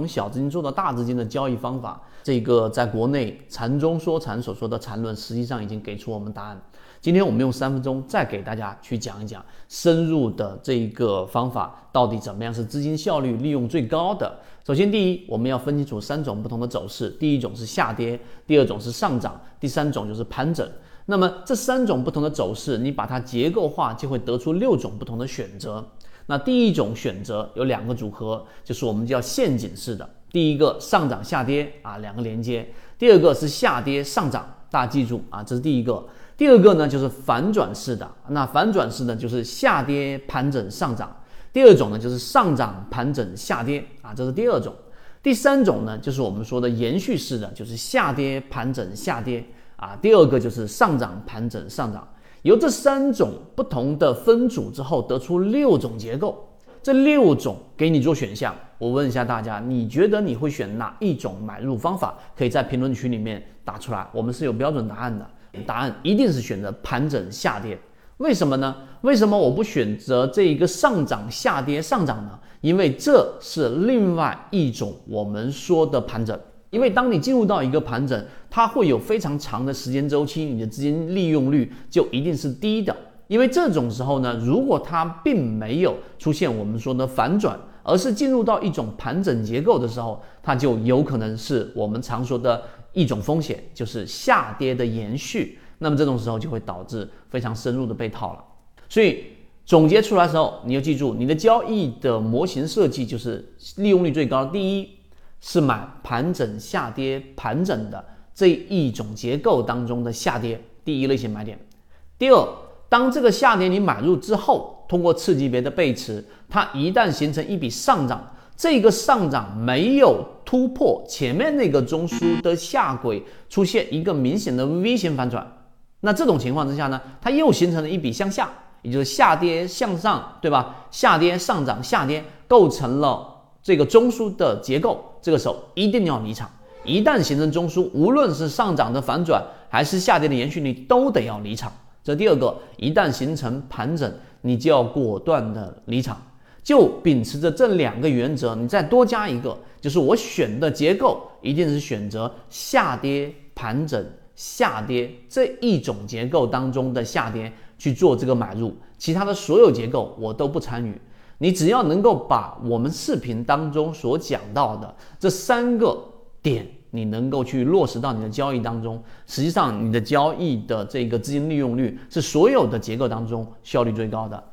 从小资金做到大资金的交易方法，这个在国内禅中说禅所说的禅论，实际上已经给出我们答案。今天我们用三分钟再给大家去讲一讲深入的这一个方法到底怎么样是资金效率利用最高的。首先，第一，我们要分清楚三种不同的走势，第一种是下跌，第二种是上涨，第三种就是盘整。那么这三种不同的走势，你把它结构化，就会得出六种不同的选择。那第一种选择有两个组合，就是我们叫陷阱式的。第一个上涨下跌啊，两个连接；第二个是下跌上涨，大家记住啊，这是第一个。第二个呢就是反转式的，那反转式呢就是下跌盘整上涨。第二种呢就是上涨盘整下跌啊，这是第二种。第三种呢就是我们说的延续式的，就是下跌盘整下跌啊。第二个就是上涨盘整上涨。由这三种不同的分组之后，得出六种结构。这六种给你做选项，我问一下大家，你觉得你会选哪一种买入方法？可以在评论区里面打出来，我们是有标准答案的。答案一定是选择盘整下跌。为什么呢？为什么我不选择这一个上涨下跌上涨呢？因为这是另外一种我们说的盘整。因为当你进入到一个盘整，它会有非常长的时间周期，你的资金利用率就一定是低的。因为这种时候呢，如果它并没有出现我们说的反转，而是进入到一种盘整结构的时候，它就有可能是我们常说的一种风险，就是下跌的延续。那么这种时候就会导致非常深入的被套了。所以总结出来时候，你要记住，你的交易的模型设计就是利用率最高。第一。是买盘整下跌盘整的这一种结构当中的下跌第一类型买点。第二，当这个下跌你买入之后，通过次级别的背驰，它一旦形成一笔上涨，这个上涨没有突破前面那个中枢的下轨，出现一个明显的 V 型反转，那这种情况之下呢，它又形成了一笔向下，也就是下跌向上，对吧？下跌上涨下跌构成了。这个中枢的结构，这个时候一定要离场。一旦形成中枢，无论是上涨的反转还是下跌的延续，你都得要离场。这第二个，一旦形成盘整，你就要果断的离场。就秉持着这两个原则，你再多加一个，就是我选的结构一定是选择下跌盘整下跌这一种结构当中的下跌去做这个买入，其他的所有结构我都不参与。你只要能够把我们视频当中所讲到的这三个点，你能够去落实到你的交易当中，实际上你的交易的这个资金利用率是所有的结构当中效率最高的。